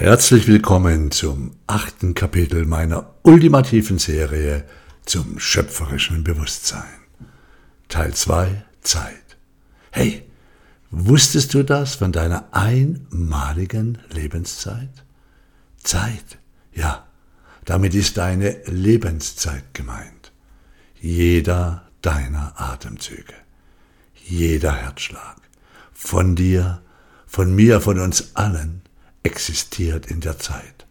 Herzlich willkommen zum achten Kapitel meiner ultimativen Serie zum schöpferischen Bewusstsein. Teil 2 Zeit. Hey, wusstest du das von deiner einmaligen Lebenszeit? Zeit, ja, damit ist deine Lebenszeit gemeint. Jeder deiner Atemzüge, jeder Herzschlag, von dir, von mir, von uns allen, existiert in der Zeit.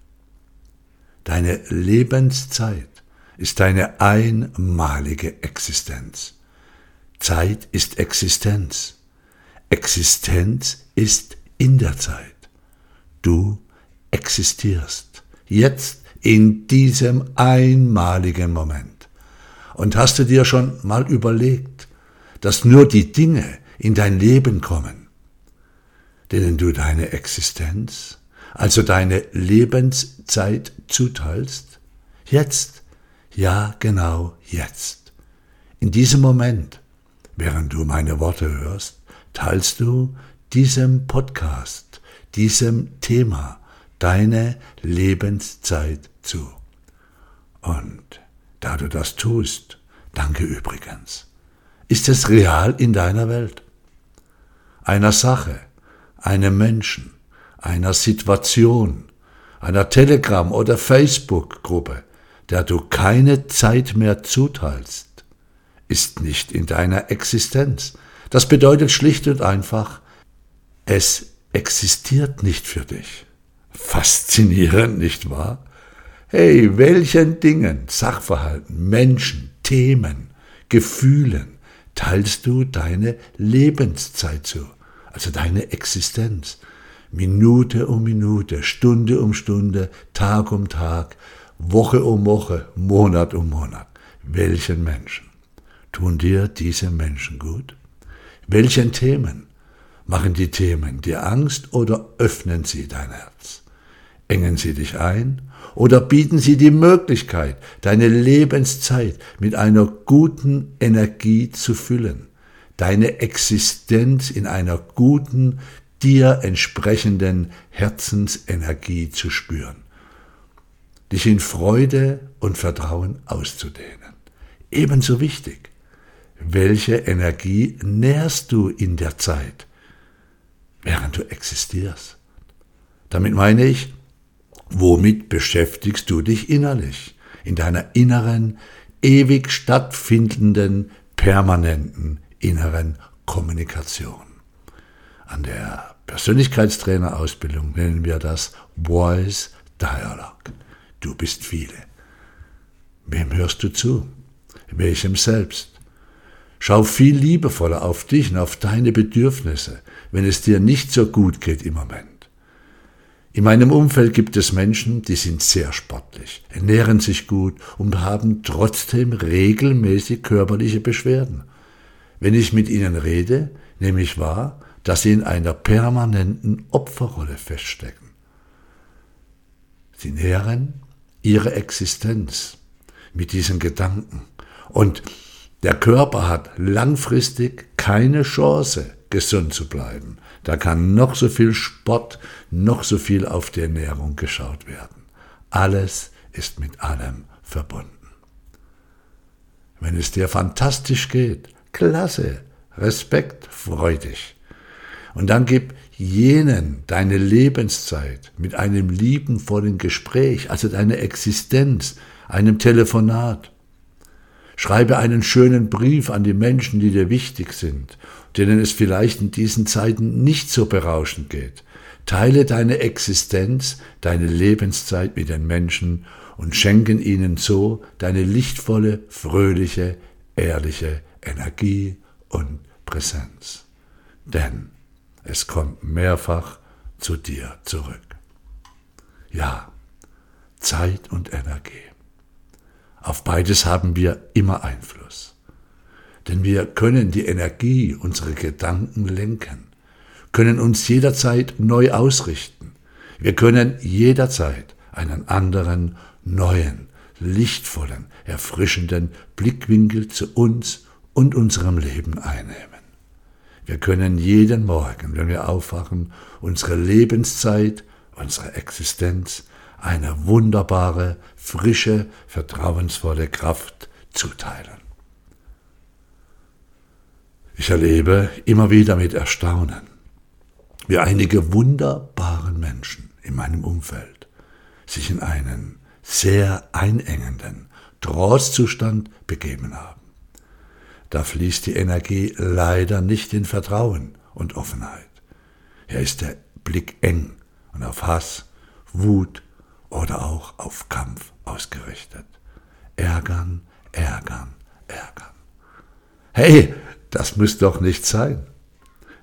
Deine Lebenszeit ist deine einmalige Existenz. Zeit ist Existenz. Existenz ist in der Zeit. Du existierst jetzt in diesem einmaligen Moment. Und hast du dir schon mal überlegt, dass nur die Dinge in dein Leben kommen, denen du deine Existenz, also deine Lebenszeit zuteilst? Jetzt, ja genau jetzt. In diesem Moment, während du meine Worte hörst, teilst du diesem Podcast, diesem Thema deine Lebenszeit zu. Und da du das tust, danke übrigens, ist es real in deiner Welt, einer Sache, einem Menschen, einer Situation, einer Telegram- oder Facebook-Gruppe, der du keine Zeit mehr zuteilst, ist nicht in deiner Existenz. Das bedeutet schlicht und einfach, es existiert nicht für dich. Faszinierend, nicht wahr? Hey, welchen Dingen, Sachverhalten, Menschen, Themen, Gefühlen teilst du deine Lebenszeit zu, also deine Existenz? Minute um Minute, Stunde um Stunde, Tag um Tag, Woche um Woche, Monat um Monat. Welchen Menschen tun dir diese Menschen gut? Welchen Themen machen die Themen dir Angst oder öffnen sie dein Herz? Engen sie dich ein oder bieten sie die Möglichkeit, deine Lebenszeit mit einer guten Energie zu füllen, deine Existenz in einer guten, dir entsprechenden Herzensenergie zu spüren, dich in Freude und Vertrauen auszudehnen. Ebenso wichtig, welche Energie nährst du in der Zeit, während du existierst? Damit meine ich, womit beschäftigst du dich innerlich, in deiner inneren, ewig stattfindenden, permanenten inneren Kommunikation? An der Persönlichkeitstrainerausbildung nennen wir das Voice Dialogue. Du bist viele. Wem hörst du zu? Welchem selbst? Schau viel liebevoller auf dich und auf deine Bedürfnisse, wenn es dir nicht so gut geht im Moment. In meinem Umfeld gibt es Menschen, die sind sehr sportlich, ernähren sich gut und haben trotzdem regelmäßig körperliche Beschwerden. Wenn ich mit ihnen rede, nehme ich wahr, dass sie in einer permanenten Opferrolle feststecken. Sie nähren ihre Existenz mit diesen Gedanken und der Körper hat langfristig keine Chance, gesund zu bleiben. Da kann noch so viel Sport, noch so viel auf die Ernährung geschaut werden. Alles ist mit allem verbunden. Wenn es dir fantastisch geht, klasse, Respekt, freu dich. Und dann gib jenen deine Lebenszeit mit einem liebenvollen Gespräch, also deine Existenz, einem Telefonat. Schreibe einen schönen Brief an die Menschen, die dir wichtig sind, denen es vielleicht in diesen Zeiten nicht so berauschend geht. Teile deine Existenz, deine Lebenszeit mit den Menschen und schenken ihnen so deine lichtvolle, fröhliche, ehrliche Energie und Präsenz. Denn es kommt mehrfach zu dir zurück. Ja, Zeit und Energie. Auf beides haben wir immer Einfluss. Denn wir können die Energie unserer Gedanken lenken, können uns jederzeit neu ausrichten. Wir können jederzeit einen anderen, neuen, lichtvollen, erfrischenden Blickwinkel zu uns und unserem Leben einnehmen. Wir können jeden Morgen, wenn wir aufwachen, unsere Lebenszeit unsere Existenz eine wunderbare, frische, vertrauensvolle Kraft zuteilen. Ich erlebe immer wieder mit Erstaunen, wie einige wunderbare Menschen in meinem Umfeld sich in einen sehr einengenden Trostzustand begeben haben. Da fließt die Energie leider nicht in Vertrauen und Offenheit. Hier ist der Blick eng und auf Hass, Wut oder auch auf Kampf ausgerichtet. Ärgern, ärgern, ärgern. Hey, das muss doch nicht sein.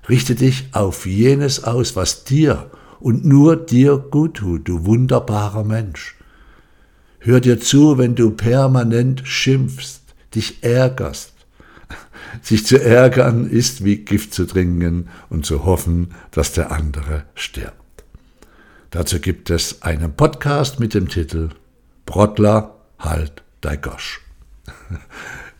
Richte dich auf jenes aus, was dir und nur dir gut tut, du wunderbarer Mensch. Hör dir zu, wenn du permanent schimpfst, dich ärgerst. Sich zu ärgern ist wie Gift zu trinken und zu hoffen, dass der andere stirbt. Dazu gibt es einen Podcast mit dem Titel Brottler, halt dei Gosch.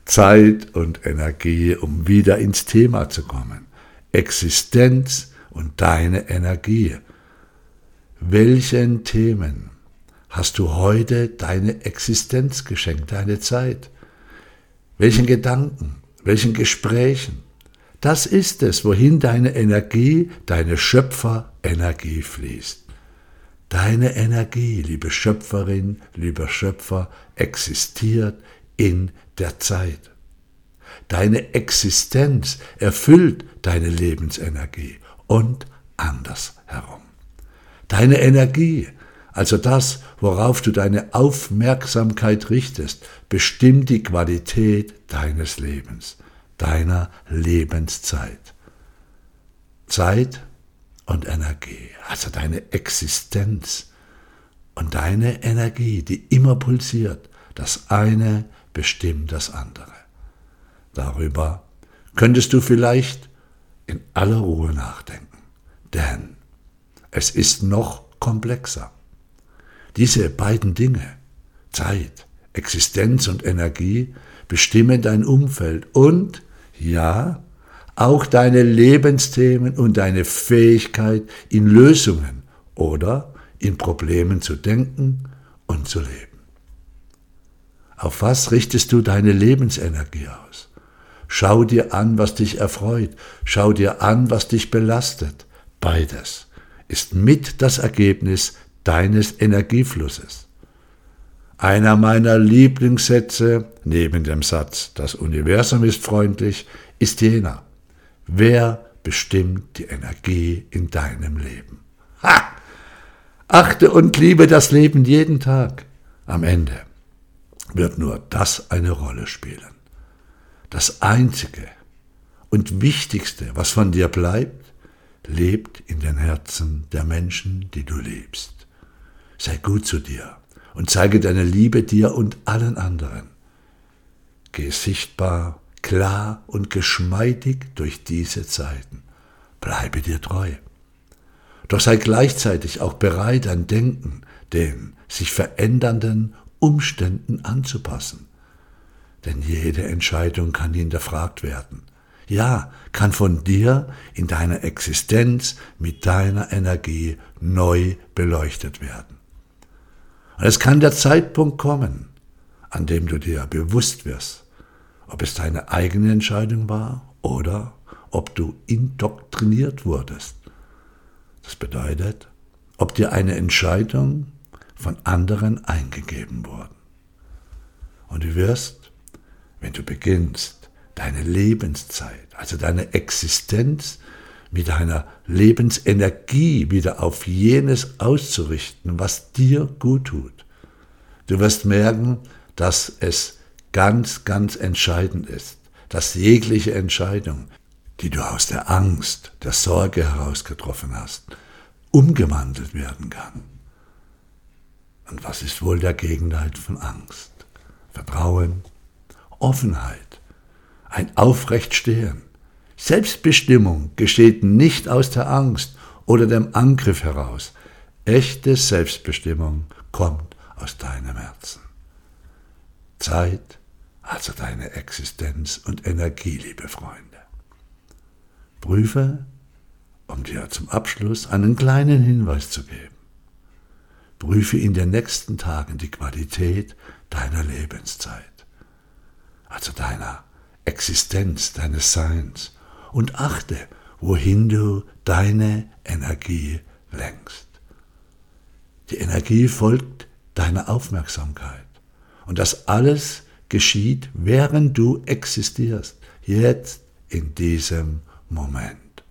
Zeit und Energie, um wieder ins Thema zu kommen. Existenz und deine Energie. Welchen Themen hast du heute deine Existenz geschenkt, deine Zeit? Welchen Gedanken, welchen Gesprächen? Das ist es, wohin deine Energie, deine Schöpferenergie fließt. Deine Energie, liebe Schöpferin, lieber Schöpfer, existiert in der Zeit. Deine Existenz erfüllt deine Lebensenergie und andersherum. Deine Energie, also das, worauf du deine Aufmerksamkeit richtest, bestimmt die Qualität deines Lebens, deiner Lebenszeit. Zeit und Energie, also deine Existenz und deine Energie, die immer pulsiert, das eine bestimmt das andere. Darüber könntest du vielleicht in aller Ruhe nachdenken, denn es ist noch komplexer. Diese beiden Dinge, Zeit, Existenz und Energie, bestimmen dein Umfeld und, ja, auch deine Lebensthemen und deine Fähigkeit, in Lösungen oder in Problemen zu denken und zu leben. Auf was richtest du deine Lebensenergie aus? Schau dir an, was dich erfreut. Schau dir an, was dich belastet. Beides ist mit das Ergebnis deines Energieflusses. Einer meiner Lieblingssätze, neben dem Satz, das Universum ist freundlich, ist jener. Wer bestimmt die Energie in deinem Leben? Ha! Achte und liebe das Leben jeden Tag. Am Ende wird nur das eine Rolle spielen. Das Einzige und Wichtigste, was von dir bleibt, lebt in den Herzen der Menschen, die du liebst. Sei gut zu dir und zeige deine Liebe dir und allen anderen. Geh sichtbar, klar und geschmeidig durch diese Zeiten. Bleibe dir treu. Doch sei gleichzeitig auch bereit, dein Denken den sich verändernden Umständen anzupassen. Denn jede Entscheidung kann hinterfragt werden. Ja, kann von dir in deiner Existenz mit deiner Energie neu beleuchtet werden. Und es kann der Zeitpunkt kommen, an dem du dir bewusst wirst, ob es deine eigene Entscheidung war oder ob du indoktriniert wurdest. Das bedeutet, ob dir eine Entscheidung von anderen eingegeben worden. Und du wirst, wenn du beginnst, deine Lebenszeit, also deine Existenz mit deiner Lebensenergie wieder auf jenes auszurichten, was dir gut tut. Du wirst merken, dass es ganz, ganz entscheidend ist, dass jegliche Entscheidung, die du aus der Angst, der Sorge heraus getroffen hast, umgewandelt werden kann. Und was ist wohl der Gegenteil von Angst? Vertrauen, Offenheit, ein Aufrechtstehen. Selbstbestimmung geschieht nicht aus der Angst oder dem Angriff heraus. Echte Selbstbestimmung kommt aus deinem Herzen. Zeit, also deine Existenz und Energie, liebe Freunde. Prüfe, um dir zum Abschluss einen kleinen Hinweis zu geben. Prüfe in den nächsten Tagen die Qualität deiner Lebenszeit, also deiner Existenz, deines Seins, und achte, wohin du deine Energie lenkst. Die Energie folgt deiner Aufmerksamkeit. Und das alles geschieht, während du existierst, jetzt in diesem Moment.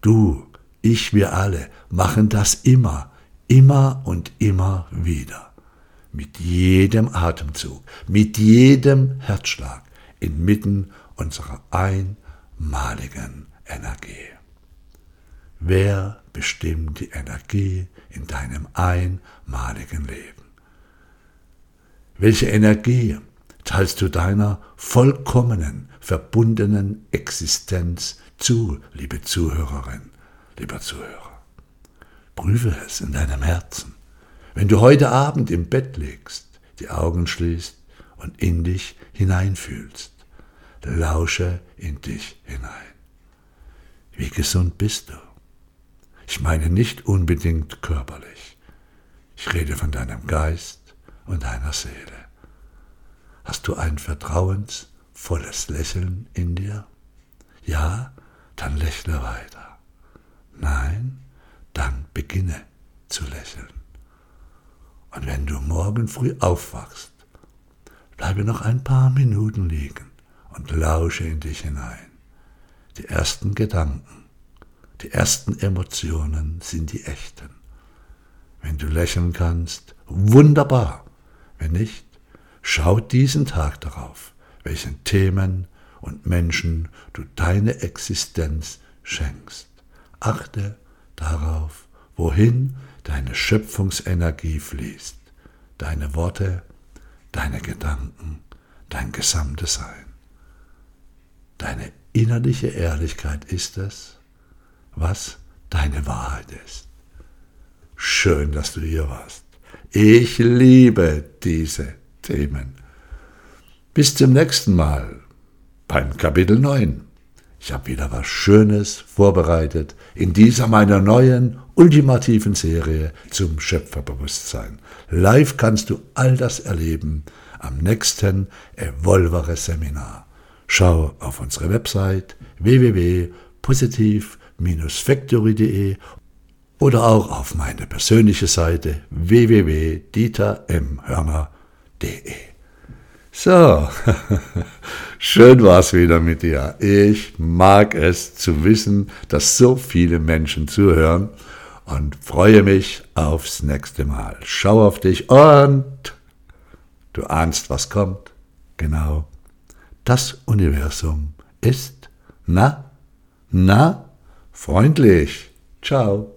Du, ich, wir alle machen das immer, immer und immer wieder. Mit jedem Atemzug, mit jedem Herzschlag, inmitten unserer einmaligen Energie. Wer bestimmt die Energie in deinem einmaligen Leben? Welche Energie teilst du deiner vollkommenen, verbundenen Existenz zu, liebe Zuhörerin, lieber Zuhörer? Prüfe es in deinem Herzen. Wenn du heute Abend im Bett legst, die Augen schließt und in dich hineinfühlst, lausche in dich hinein. Wie gesund bist du? Ich meine nicht unbedingt körperlich. Ich rede von deinem Geist und deiner Seele. Hast du ein vertrauensvolles Lächeln in dir? Ja, dann lächle weiter. Nein, dann beginne zu lächeln. Und wenn du morgen früh aufwachst, bleibe noch ein paar Minuten liegen und lausche in dich hinein. Die ersten Gedanken, die ersten Emotionen sind die echten. Wenn du lächeln kannst, wunderbar. Wenn nicht, schau diesen Tag darauf, welchen Themen und Menschen du deine Existenz schenkst. Achte darauf, wohin deine Schöpfungsenergie fließt, deine Worte, deine Gedanken, dein gesamtes Sein. Deine innerliche Ehrlichkeit ist es, was deine Wahrheit ist. Schön, dass du hier warst. Ich liebe diese Themen. Bis zum nächsten Mal beim Kapitel 9. Ich habe wieder was Schönes vorbereitet in dieser meiner neuen ultimativen Serie zum Schöpferbewusstsein. Live kannst du all das erleben am nächsten Evolvere Seminar. Schau auf unsere Website www.positiv-factory.de oder auch auf meine persönliche Seite www.dietermhörner.de. So, schön war's wieder mit dir. Ich mag es zu wissen, dass so viele Menschen zuhören und freue mich aufs nächste Mal. Schau auf dich und du ahnst, was kommt. Genau. Das Universum ist, na, na, freundlich. Ciao.